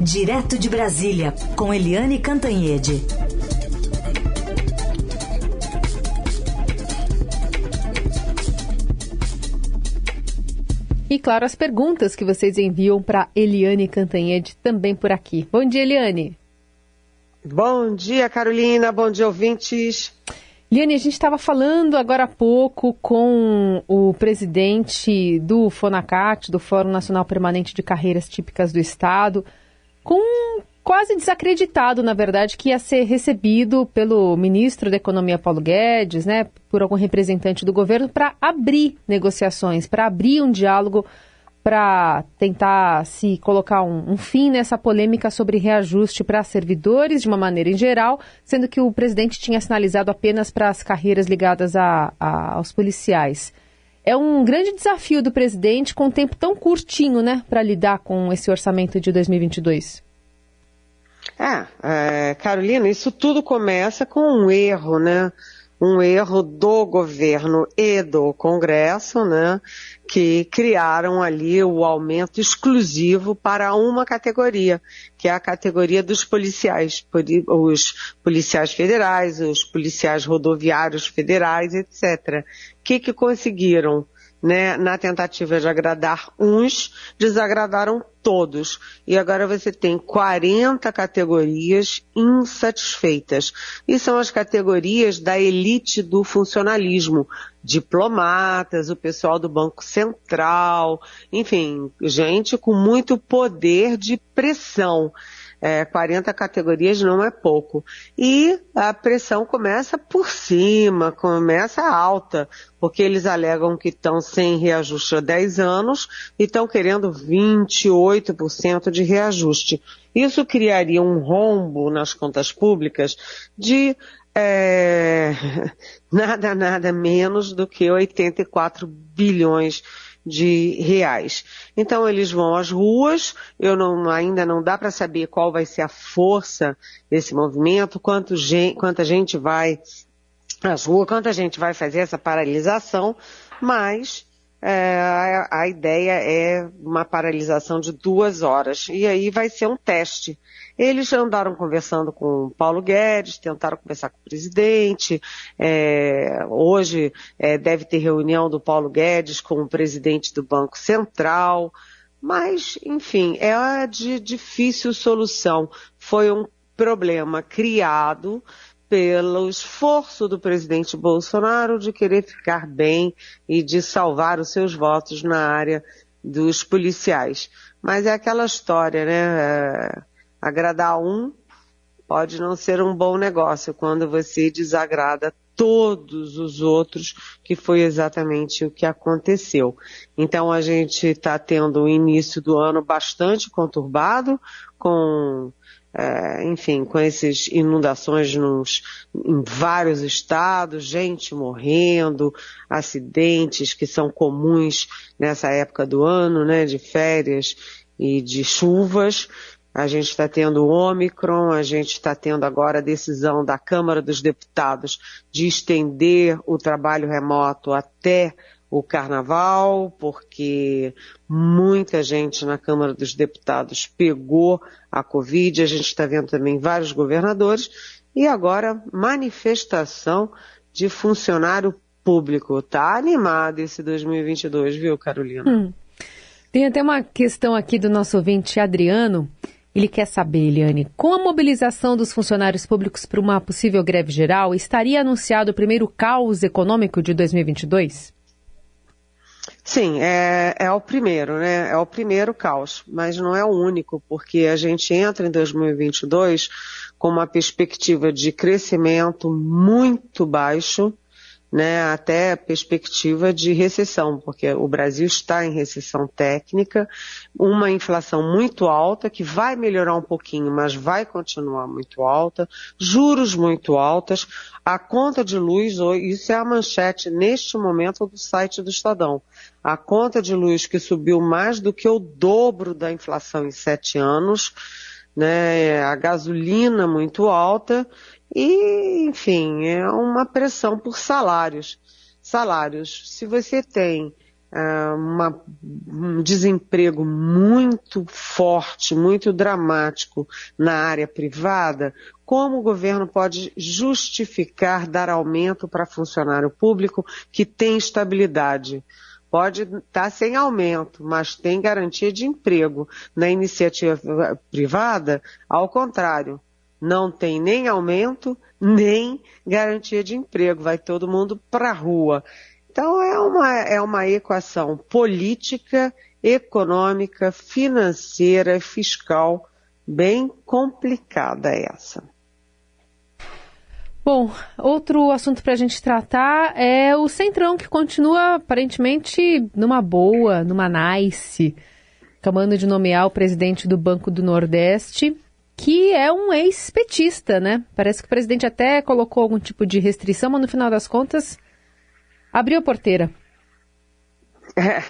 Direto de Brasília, com Eliane Cantanhede. E claro, as perguntas que vocês enviam para Eliane Cantanhede também por aqui. Bom dia, Eliane. Bom dia, Carolina. Bom dia, ouvintes. Liane, a gente estava falando agora há pouco com o presidente do FONACAT, do Fórum Nacional Permanente de Carreiras Típicas do Estado, com quase desacreditado, na verdade, que ia ser recebido pelo ministro da Economia Paulo Guedes, né, por algum representante do governo, para abrir negociações, para abrir um diálogo para tentar se colocar um, um, fim nessa polêmica sobre reajuste para servidores de uma maneira em geral, sendo que o presidente tinha sinalizado apenas para as carreiras ligadas a, a, aos policiais. É um grande desafio do presidente com um tempo tão curtinho, né, para lidar com esse orçamento de 2022. É, é, Carolina, isso tudo começa com um erro, né? Um erro do governo e do Congresso, né? que criaram ali o aumento exclusivo para uma categoria, que é a categoria dos policiais, os policiais federais, os policiais rodoviários federais, etc. O que, que conseguiram? Né, na tentativa de agradar uns, desagradaram todos. E agora você tem 40 categorias insatisfeitas. E são as categorias da elite do funcionalismo. Diplomatas, o pessoal do Banco Central, enfim, gente com muito poder de pressão. É, 40 categorias não é pouco. E a pressão começa por cima, começa alta, porque eles alegam que estão sem reajuste há 10 anos e estão querendo 28% de reajuste. Isso criaria um rombo nas contas públicas de é, nada, nada menos do que 84 bilhões de reais. Então eles vão às ruas, eu não, ainda não dá para saber qual vai ser a força desse movimento, quanto gente, quanta gente vai às ruas, quanta gente vai fazer essa paralisação, mas é, a, a ideia é uma paralisação de duas horas. E aí vai ser um teste. Eles andaram conversando com o Paulo Guedes, tentaram conversar com o presidente. É, hoje é, deve ter reunião do Paulo Guedes com o presidente do Banco Central. Mas, enfim, é de difícil solução. Foi um problema criado pelo esforço do presidente Bolsonaro de querer ficar bem e de salvar os seus votos na área dos policiais. Mas é aquela história, né? É, agradar um pode não ser um bom negócio quando você desagrada todos os outros, que foi exatamente o que aconteceu. Então a gente está tendo um início do ano bastante conturbado, com é, enfim, com essas inundações nos, em vários estados, gente morrendo, acidentes que são comuns nessa época do ano, né, de férias e de chuvas. A gente está tendo o Omicron, a gente está tendo agora a decisão da Câmara dos Deputados de estender o trabalho remoto até o carnaval, porque muita gente na Câmara dos Deputados pegou a Covid, a gente está vendo também vários governadores, e agora manifestação de funcionário público. Tá animado esse 2022, viu, Carolina? Hum. Tem até uma questão aqui do nosso ouvinte Adriano. Ele quer saber, Eliane, com a mobilização dos funcionários públicos para uma possível greve geral, estaria anunciado o primeiro caos econômico de 2022? Sim, é, é o primeiro, né? É o primeiro caos, mas não é o único, porque a gente entra em 2022 com uma perspectiva de crescimento muito baixo, né, até perspectiva de recessão, porque o Brasil está em recessão técnica, uma inflação muito alta, que vai melhorar um pouquinho, mas vai continuar muito alta, juros muito altas, a conta de luz, isso é a manchete neste momento do site do Estadão, a conta de luz que subiu mais do que o dobro da inflação em sete anos, né, a gasolina muito alta e, enfim, é uma pressão por salários. Salários. Se você tem é, uma, um desemprego muito forte, muito dramático na área privada, como o governo pode justificar dar aumento para funcionário público que tem estabilidade? Pode estar tá sem aumento, mas tem garantia de emprego. Na iniciativa privada, ao contrário, não tem nem aumento, nem garantia de emprego. Vai todo mundo para a rua. Então é uma, é uma equação política, econômica, financeira, fiscal bem complicada essa. Bom, outro assunto para a gente tratar é o Centrão, que continua aparentemente numa boa, numa nice, acabando de nomear o presidente do Banco do Nordeste, que é um ex-petista, né? Parece que o presidente até colocou algum tipo de restrição, mas no final das contas Abriu a porteira. É,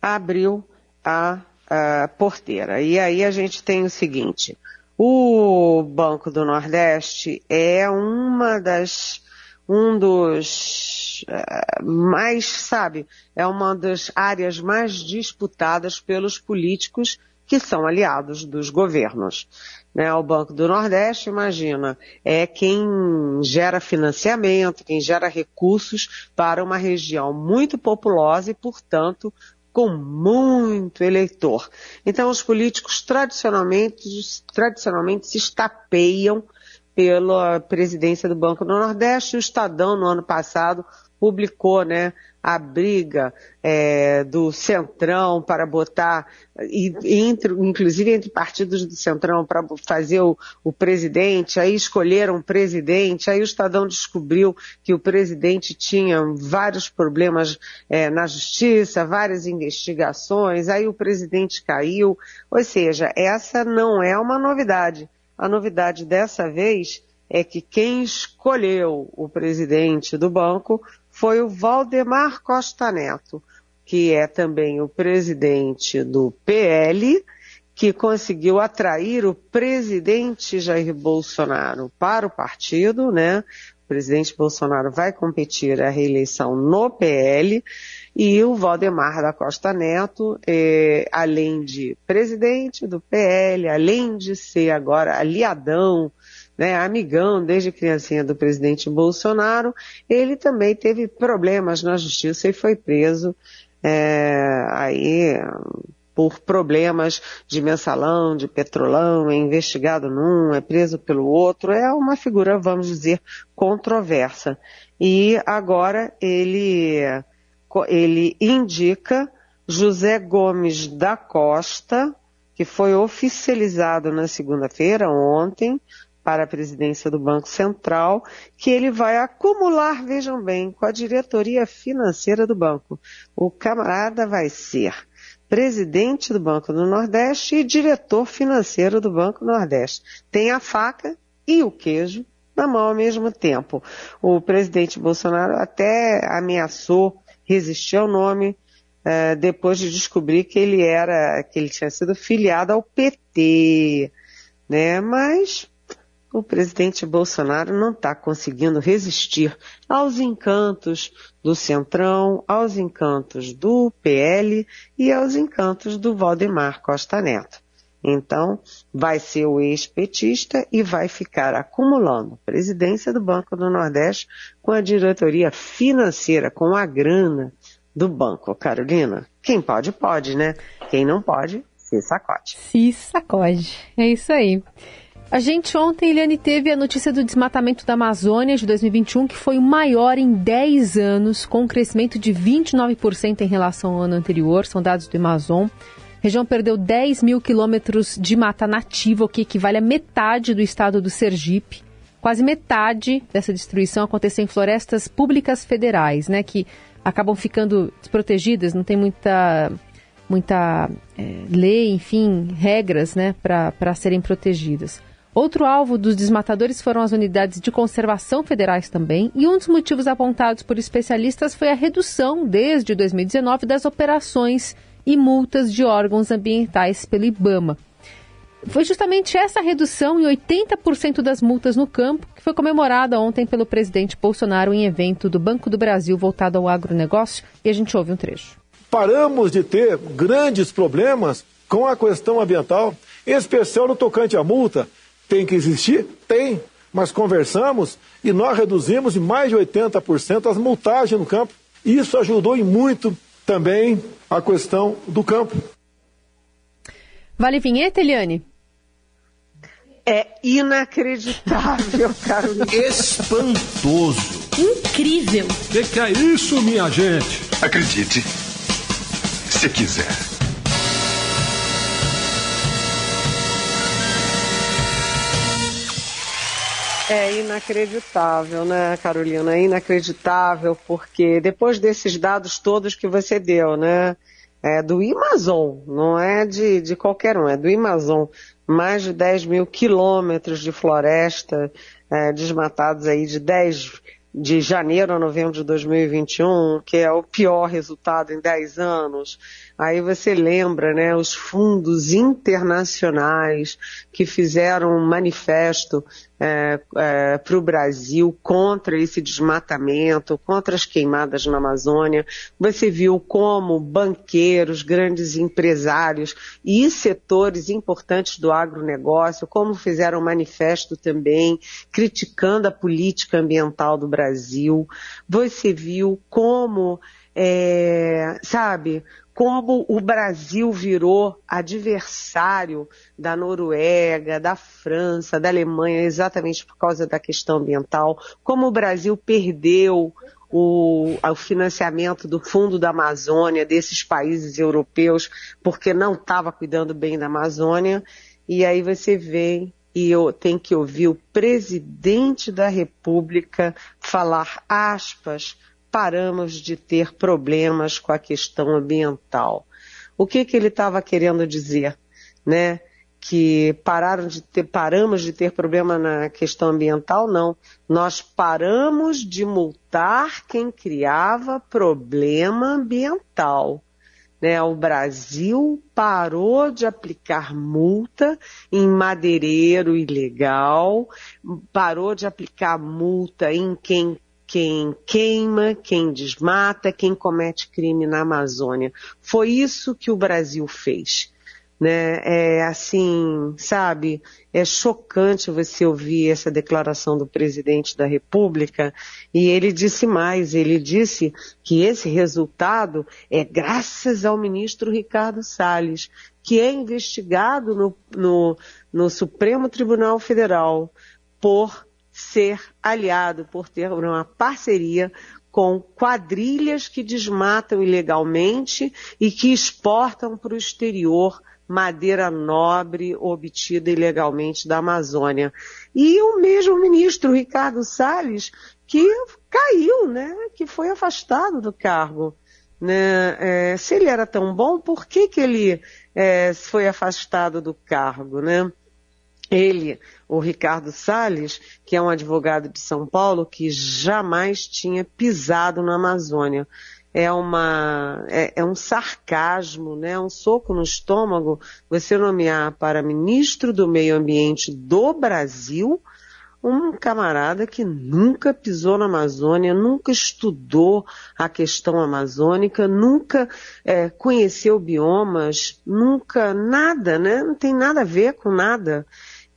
abriu a, a porteira. E aí a gente tem o seguinte: o Banco do Nordeste é uma das um dos uh, mais, sabe, é uma das áreas mais disputadas pelos políticos que são aliados dos governos. Né? O Banco do Nordeste, imagina, é quem gera financiamento, quem gera recursos para uma região muito populosa e, portanto, com muito eleitor. Então, os políticos tradicionalmente, tradicionalmente se estapeiam pela presidência do Banco do Nordeste. O Estadão, no ano passado, publicou né, a briga é, do Centrão para botar, entre, inclusive entre partidos do Centrão, para fazer o, o presidente, aí escolheram o presidente, aí o Estadão descobriu que o presidente tinha vários problemas é, na justiça, várias investigações, aí o presidente caiu. Ou seja, essa não é uma novidade. A novidade dessa vez é que quem escolheu o presidente do banco foi o Valdemar Costa Neto, que é também o presidente do PL, que conseguiu atrair o presidente Jair Bolsonaro para o partido, né? O presidente Bolsonaro vai competir a reeleição no PL e o Valdemar da Costa Neto, é, além de presidente do PL, além de ser agora aliadão né, amigão desde criancinha do presidente Bolsonaro, ele também teve problemas na justiça e foi preso é, aí por problemas de mensalão, de petrolão, é investigado num, é preso pelo outro, é uma figura, vamos dizer, controversa. E agora ele, ele indica José Gomes da Costa, que foi oficializado na segunda-feira, ontem, para a presidência do Banco Central, que ele vai acumular, vejam bem, com a diretoria financeira do banco. O camarada vai ser presidente do Banco do Nordeste e diretor financeiro do Banco Nordeste. Tem a faca e o queijo na mão ao mesmo tempo. O presidente Bolsonaro até ameaçou resistir ao nome eh, depois de descobrir que ele era, que ele tinha sido filiado ao PT, né? Mas o presidente Bolsonaro não está conseguindo resistir aos encantos do Centrão, aos encantos do PL e aos encantos do Valdemar Costa Neto. Então, vai ser o ex-petista e vai ficar acumulando presidência do Banco do Nordeste com a diretoria financeira, com a grana do banco. Carolina, quem pode, pode, né? Quem não pode, se sacode. Se sacode. É isso aí. A gente ontem, Eliane, teve a notícia do desmatamento da Amazônia de 2021, que foi o maior em 10 anos, com um crescimento de 29% em relação ao ano anterior, são dados do Amazon. A região perdeu 10 mil quilômetros de mata nativa, o que equivale a metade do estado do Sergipe. Quase metade dessa destruição aconteceu em florestas públicas federais, né, que acabam ficando desprotegidas, não tem muita, muita é, lei, enfim, regras né, para serem protegidas. Outro alvo dos desmatadores foram as unidades de conservação federais também, e um dos motivos apontados por especialistas foi a redução, desde 2019, das operações e multas de órgãos ambientais pelo IBAMA. Foi justamente essa redução em 80% das multas no campo que foi comemorada ontem pelo presidente Bolsonaro em evento do Banco do Brasil voltado ao agronegócio, e a gente ouve um trecho. paramos de ter grandes problemas com a questão ambiental, em especial no tocante à multa. Tem que existir? Tem. Mas conversamos e nós reduzimos em mais de 80% as multagens no campo. Isso ajudou em muito também a questão do campo. Vale vinheta, Eliane? É inacreditável, Carolina. Espantoso. Incrível. O que, que é isso, minha gente? Acredite, se quiser. É inacreditável, né, Carolina? É inacreditável, porque depois desses dados todos que você deu, né? É do Amazon, não é de, de qualquer um, é do Amazon. Mais de 10 mil quilômetros de floresta é, desmatados aí de 10 de janeiro a novembro de 2021, que é o pior resultado em 10 anos. Aí você lembra, né, os fundos internacionais que fizeram um manifesto é, é, para o Brasil contra esse desmatamento, contra as queimadas na Amazônia. Você viu como banqueiros, grandes empresários e setores importantes do agronegócio, como fizeram um manifesto também criticando a política ambiental do Brasil. Você viu como é, sabe, como o Brasil virou adversário da Noruega, da França, da Alemanha, exatamente por causa da questão ambiental, como o Brasil perdeu o, o financiamento do Fundo da Amazônia desses países europeus porque não estava cuidando bem da Amazônia, e aí você vê e eu tenho que ouvir o presidente da República falar aspas paramos de ter problemas com a questão ambiental. O que, que ele estava querendo dizer? Né? Que pararam de ter, paramos de ter problema na questão ambiental? Não. Nós paramos de multar quem criava problema ambiental. Né, o Brasil parou de aplicar multa em madeireiro ilegal, parou de aplicar multa em quem quem queima, quem desmata, quem comete crime na Amazônia. Foi isso que o Brasil fez. Né? É assim, sabe, é chocante você ouvir essa declaração do presidente da República e ele disse mais, ele disse que esse resultado é graças ao ministro Ricardo Salles, que é investigado no, no, no Supremo Tribunal Federal por ser aliado, por ter uma parceria com quadrilhas que desmatam ilegalmente e que exportam para o exterior madeira nobre obtida ilegalmente da Amazônia. E o mesmo ministro Ricardo Salles, que caiu, né, que foi afastado do cargo. Né? É, se ele era tão bom, por que, que ele é, foi afastado do cargo? Né? Ele, o Ricardo Salles, que é um advogado de São Paulo que jamais tinha pisado na Amazônia. É uma é, é um sarcasmo, né? um soco no estômago você nomear para ministro do Meio Ambiente do Brasil um camarada que nunca pisou na Amazônia, nunca estudou a questão amazônica, nunca é, conheceu biomas, nunca nada, né? Não tem nada a ver com nada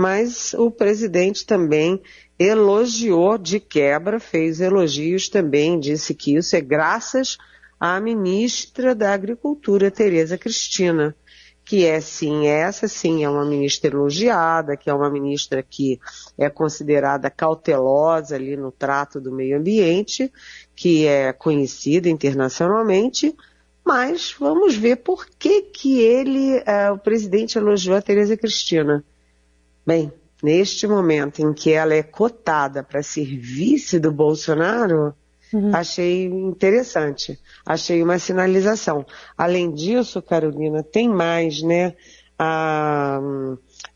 mas o presidente também elogiou de quebra, fez elogios também, disse que isso é graças à ministra da Agricultura, Tereza Cristina, que é sim, essa sim é uma ministra elogiada, que é uma ministra que é considerada cautelosa ali no trato do meio ambiente, que é conhecida internacionalmente, mas vamos ver por que que ele, uh, o presidente elogiou a Tereza Cristina. Bem, neste momento em que ela é cotada para ser vice do Bolsonaro, uhum. achei interessante. Achei uma sinalização. Além disso, Carolina, tem mais, né? A,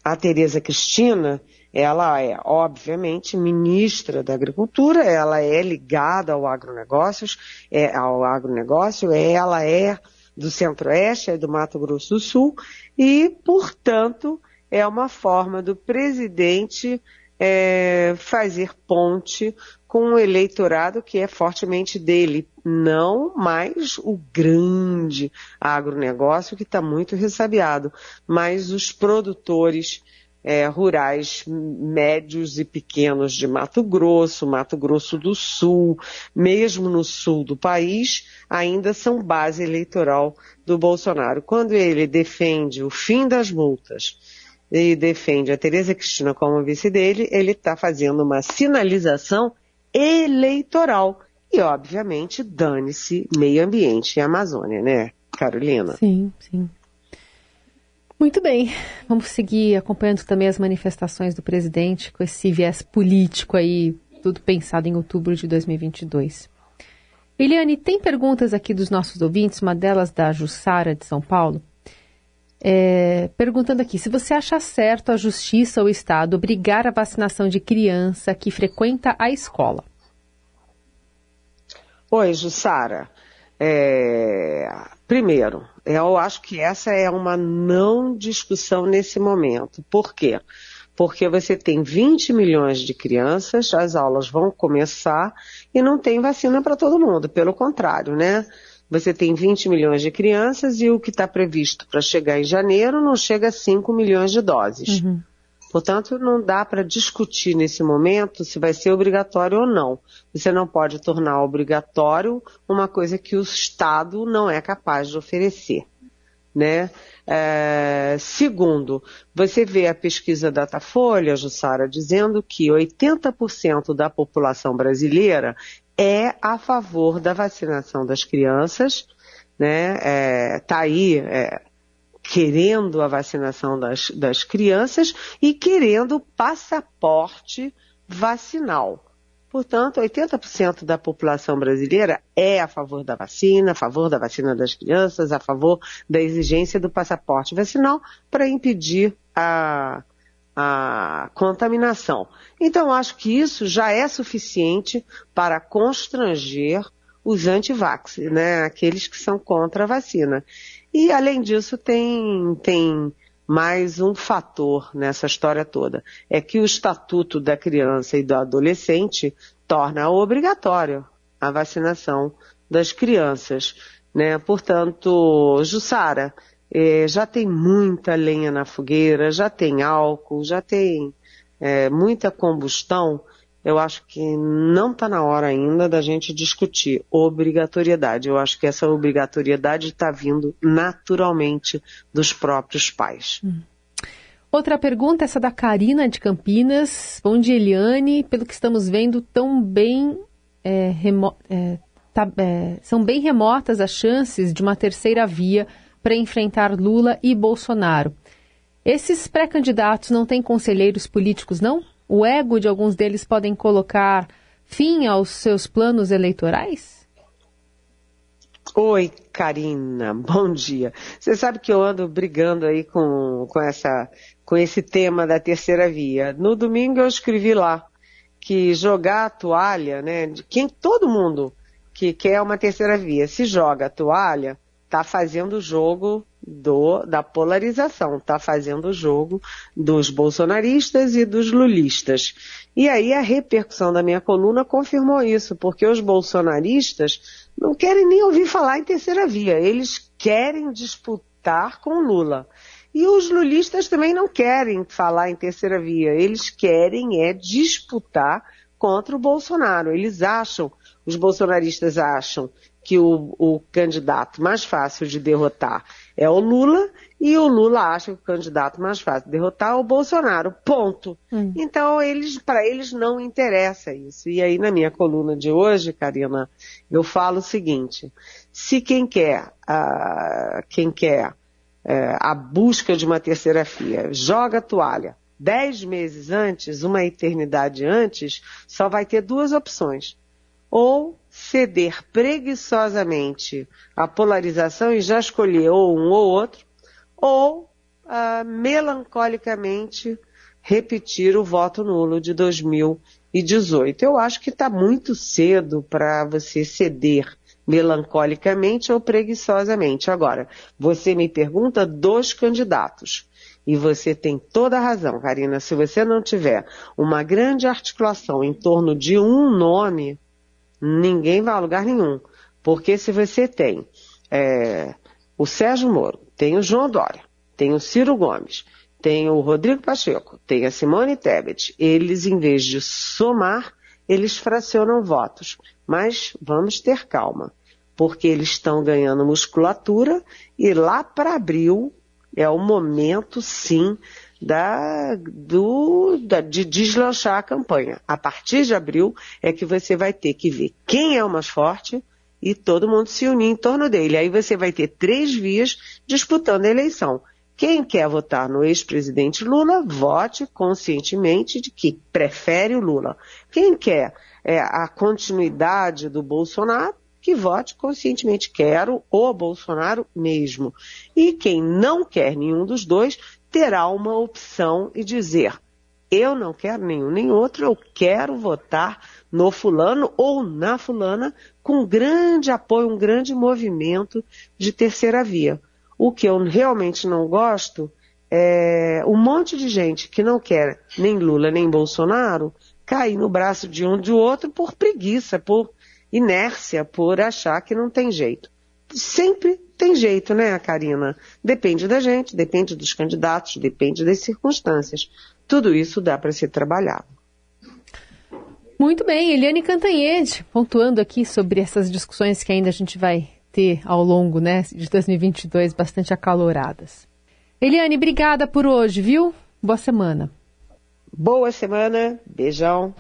a Tereza Cristina, ela é, obviamente, ministra da Agricultura, ela é ligada ao agronegócios, é, ao agronegócio, ela é do Centro-Oeste, é do Mato Grosso do Sul, e, portanto, é uma forma do presidente é, fazer ponte com o eleitorado que é fortemente dele, não mais o grande agronegócio que está muito ressabiado, mas os produtores é, rurais médios e pequenos de Mato Grosso, Mato Grosso do Sul, mesmo no sul do país, ainda são base eleitoral do Bolsonaro. Quando ele defende o fim das multas e defende a Tereza Cristina como vice dele, ele está fazendo uma sinalização eleitoral. E, obviamente, dane-se meio ambiente e Amazônia, né, Carolina? Sim, sim. Muito bem, vamos seguir acompanhando também as manifestações do presidente com esse viés político aí, tudo pensado em outubro de 2022. Eliane, tem perguntas aqui dos nossos ouvintes, uma delas da Jussara de São Paulo, é, perguntando aqui, se você acha certo a justiça ou o Estado obrigar a vacinação de criança que frequenta a escola? Oi, Jussara. É, primeiro, eu acho que essa é uma não discussão nesse momento. Por quê? Porque você tem 20 milhões de crianças, as aulas vão começar e não tem vacina para todo mundo. Pelo contrário, né? Você tem 20 milhões de crianças e o que está previsto para chegar em janeiro não chega a 5 milhões de doses. Uhum. Portanto, não dá para discutir nesse momento se vai ser obrigatório ou não. Você não pode tornar obrigatório uma coisa que o Estado não é capaz de oferecer. Né? É, segundo, você vê a pesquisa Datafolha, Jussara, dizendo que 80% da população brasileira é a favor da vacinação das crianças, né? É, tá aí é, querendo a vacinação das, das crianças e querendo passaporte vacinal. Portanto, 80% da população brasileira é a favor da vacina, a favor da vacina das crianças, a favor da exigência do passaporte vacinal para impedir a, a contaminação. Então, acho que isso já é suficiente para constranger os antivax, né, aqueles que são contra a vacina. E, além disso, tem, tem mais um fator nessa história toda. É que o Estatuto da Criança e do Adolescente torna obrigatório a vacinação das crianças. Né? Portanto, Jussara, eh, já tem muita lenha na fogueira, já tem álcool, já tem eh, muita combustão eu acho que não está na hora ainda da gente discutir obrigatoriedade. Eu acho que essa obrigatoriedade está vindo naturalmente dos próprios pais. Hum. Outra pergunta, essa da Karina de Campinas. Bom dia, Eliane. Pelo que estamos vendo, tão bem, é, remo, é, tá, é, são bem remotas as chances de uma terceira via para enfrentar Lula e Bolsonaro. Esses pré-candidatos não têm conselheiros políticos, não? O ego de alguns deles podem colocar fim aos seus planos eleitorais? Oi, Karina, bom dia. Você sabe que eu ando brigando aí com, com, essa, com esse tema da terceira via. No domingo eu escrevi lá que jogar a toalha, né, quem todo mundo que quer uma terceira via se joga a toalha, tá fazendo o jogo do, da polarização, está fazendo o jogo dos bolsonaristas e dos lulistas. E aí a repercussão da minha coluna confirmou isso, porque os bolsonaristas não querem nem ouvir falar em terceira via, eles querem disputar com Lula. E os lulistas também não querem falar em terceira via, eles querem é disputar contra o Bolsonaro. Eles acham, os bolsonaristas acham que o, o candidato mais fácil de derrotar é o Lula e o Lula acha que o candidato mais fácil de derrotar é o Bolsonaro. Ponto. Hum. Então, eles, para eles não interessa isso. E aí, na minha coluna de hoje, Karina, eu falo o seguinte: se quem quer, uh, quem quer uh, a busca de uma terceira via joga a toalha dez meses antes, uma eternidade antes, só vai ter duas opções. Ou ceder preguiçosamente à polarização e já escolher ou um ou outro, ou uh, melancolicamente repetir o voto nulo de 2018. Eu acho que está muito cedo para você ceder melancolicamente ou preguiçosamente. Agora, você me pergunta dos candidatos. E você tem toda a razão, Karina. Se você não tiver uma grande articulação em torno de um nome, ninguém vai a lugar nenhum. Porque se você tem é, o Sérgio Moro, tem o João Dória, tem o Ciro Gomes, tem o Rodrigo Pacheco, tem a Simone Tebet, eles, em vez de somar, eles fracionam votos. Mas vamos ter calma, porque eles estão ganhando musculatura e lá para abril é o momento, sim, da, do, da, de deslanchar a campanha. A partir de abril é que você vai ter que ver quem é o mais forte e todo mundo se unir em torno dele. Aí você vai ter três vias disputando a eleição. Quem quer votar no ex-presidente Lula, vote conscientemente de que prefere o Lula. Quem quer é, a continuidade do Bolsonaro, que vote conscientemente, quero o Bolsonaro mesmo. E quem não quer nenhum dos dois, terá uma opção e dizer, eu não quero nenhum nem outro, eu quero votar no fulano ou na fulana com grande apoio, um grande movimento de terceira via. O que eu realmente não gosto é um monte de gente que não quer nem Lula nem Bolsonaro cair no braço de um de outro por preguiça, por inércia, por achar que não tem jeito. Sempre tem jeito, né, Karina? Depende da gente, depende dos candidatos, depende das circunstâncias. Tudo isso dá para ser trabalhado. Muito bem, Eliane Cantanhede, pontuando aqui sobre essas discussões que ainda a gente vai ter ao longo né, de 2022, bastante acaloradas. Eliane, obrigada por hoje, viu? Boa semana. Boa semana, beijão.